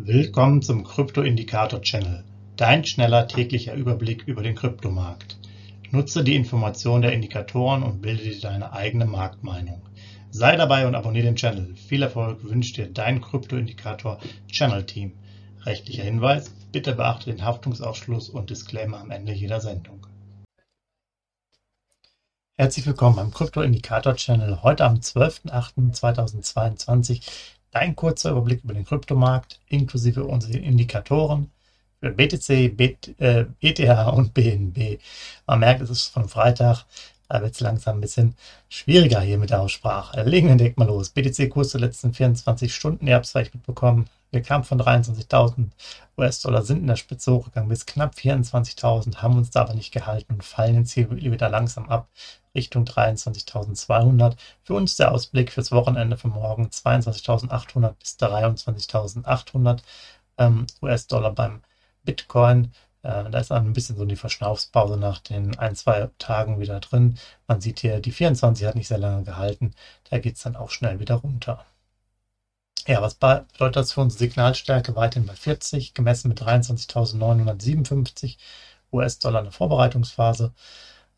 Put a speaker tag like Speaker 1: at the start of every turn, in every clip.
Speaker 1: Willkommen zum Krypto-Indikator-Channel, dein schneller täglicher Überblick über den Kryptomarkt. Nutze die Informationen der Indikatoren und bilde dir deine eigene Marktmeinung. Sei dabei und abonniere den Channel. Viel Erfolg wünscht dir dein Krypto-Indikator-Channel-Team. Rechtlicher Hinweis, bitte beachte den Haftungsausschluss und Disclaimer am Ende jeder Sendung. Herzlich willkommen beim Krypto-Indikator-Channel. Heute am 12.08.2022 Dein kurzer Überblick über den Kryptomarkt inklusive unserer Indikatoren für BTC, BT, äh, ETH und BNB. Man merkt, es ist von Freitag, da wird es langsam ein bisschen schwieriger hier mit der Aussprache. Legen wir direkt mal los. BTC-Kurs der letzten 24 Stunden, ihr habt es vielleicht mitbekommen, wir kamen von 23.000 US-Dollar, sind in der Spitze hochgegangen bis knapp 24.000, haben uns da aber nicht gehalten und fallen jetzt hier wieder langsam ab Richtung 23.200. Für uns der Ausblick fürs Wochenende von morgen 22.800 bis 23.800 ähm, US-Dollar beim Bitcoin. Äh, da ist ein bisschen so die Verschnaufspause nach den ein, zwei Tagen wieder drin. Man sieht hier, die 24 hat nicht sehr lange gehalten. Da geht es dann auch schnell wieder runter. Ja, was bedeutet das für unsere Signalstärke? Weiterhin bei 40, gemessen mit 23.957 US-Dollar in der Vorbereitungsphase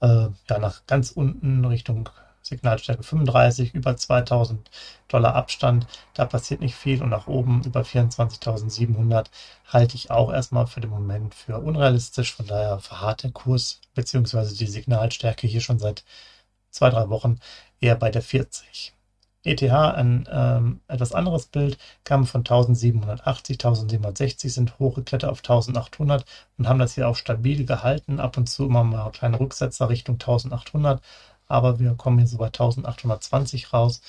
Speaker 1: äh, ja, nach ganz unten Richtung Signalstärke 35, über 2000 Dollar Abstand. Da passiert nicht viel und nach oben über 24.700 halte ich auch erstmal für den Moment für unrealistisch. Von daher verharrt der Kurs bzw. die Signalstärke hier schon seit zwei, drei Wochen eher bei der 40. ETH, ein ähm, etwas anderes Bild, kam von 1780, 1760, sind hochgeklettert auf 1800 und haben das hier auch stabil gehalten. Ab und zu immer mal kleine Rücksetzer Richtung 1800, aber wir kommen hier so bei 1820 raus.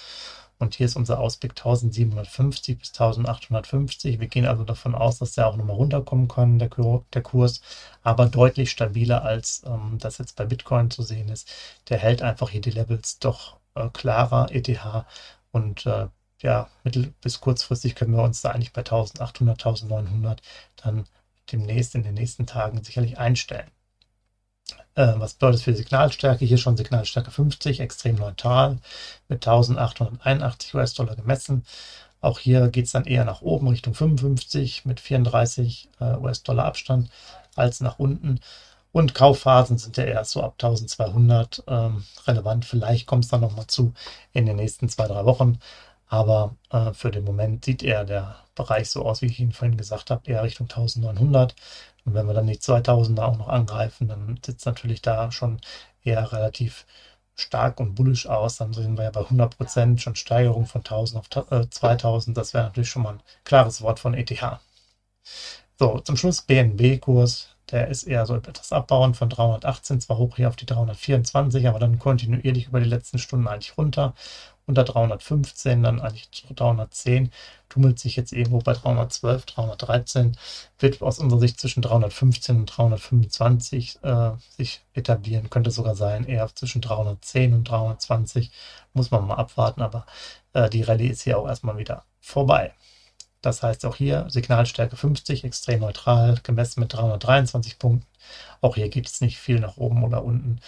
Speaker 1: Und hier ist unser Ausblick 1750 bis 1850. Wir gehen also davon aus, dass der auch nochmal runterkommen kann, der, der Kurs, aber deutlich stabiler als ähm, das jetzt bei Bitcoin zu sehen ist. Der hält einfach hier die Levels doch äh, klarer ETH und äh, ja, mittel- bis kurzfristig können wir uns da eigentlich bei 1800, 1900 dann demnächst in den nächsten Tagen sicherlich einstellen. Äh, was bedeutet das für Signalstärke? Hier schon Signalstärke 50, extrem neutral, mit 1881 US-Dollar gemessen. Auch hier geht es dann eher nach oben Richtung 55 mit 34 äh, US-Dollar Abstand als nach unten. Und Kaufphasen sind ja erst so ab 1200 ähm, relevant. Vielleicht kommt es dann nochmal zu in den nächsten zwei, drei Wochen. Aber äh, für den Moment sieht eher der Bereich so aus, wie ich Ihnen vorhin gesagt habe, eher Richtung 1900. Und wenn wir dann die 2000er auch noch angreifen, dann sieht es natürlich da schon eher relativ stark und bullisch aus. Dann sind wir ja bei 100 Prozent schon Steigerung von 1000 auf äh, 2000. Das wäre natürlich schon mal ein klares Wort von ETH. So, zum Schluss BNB-Kurs der ist eher so etwas abbauen von 318, zwar hoch hier auf die 324, aber dann kontinuierlich über die letzten Stunden eigentlich runter. Unter 315, dann eigentlich 310, tummelt sich jetzt irgendwo bei 312, 313, wird aus unserer Sicht zwischen 315 und 325 äh, sich etablieren, könnte sogar sein, eher zwischen 310 und 320, muss man mal abwarten, aber äh, die Rallye ist hier auch erstmal wieder vorbei. Das heißt auch hier Signalstärke 50, extrem neutral, gemessen mit 323 Punkten. Auch hier gibt es nicht viel nach oben oder unten.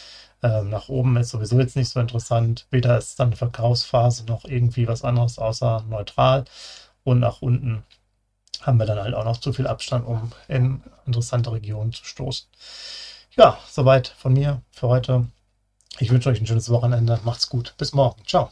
Speaker 1: Ähm, nach oben ist sowieso jetzt nicht so interessant. Weder ist dann eine Verkaufsphase noch irgendwie was anderes außer neutral. Und nach unten haben wir dann halt auch noch zu viel Abstand, um in interessante Regionen zu stoßen. Ja, soweit von mir für heute. Ich wünsche euch ein schönes Wochenende. Macht's gut. Bis morgen. Ciao.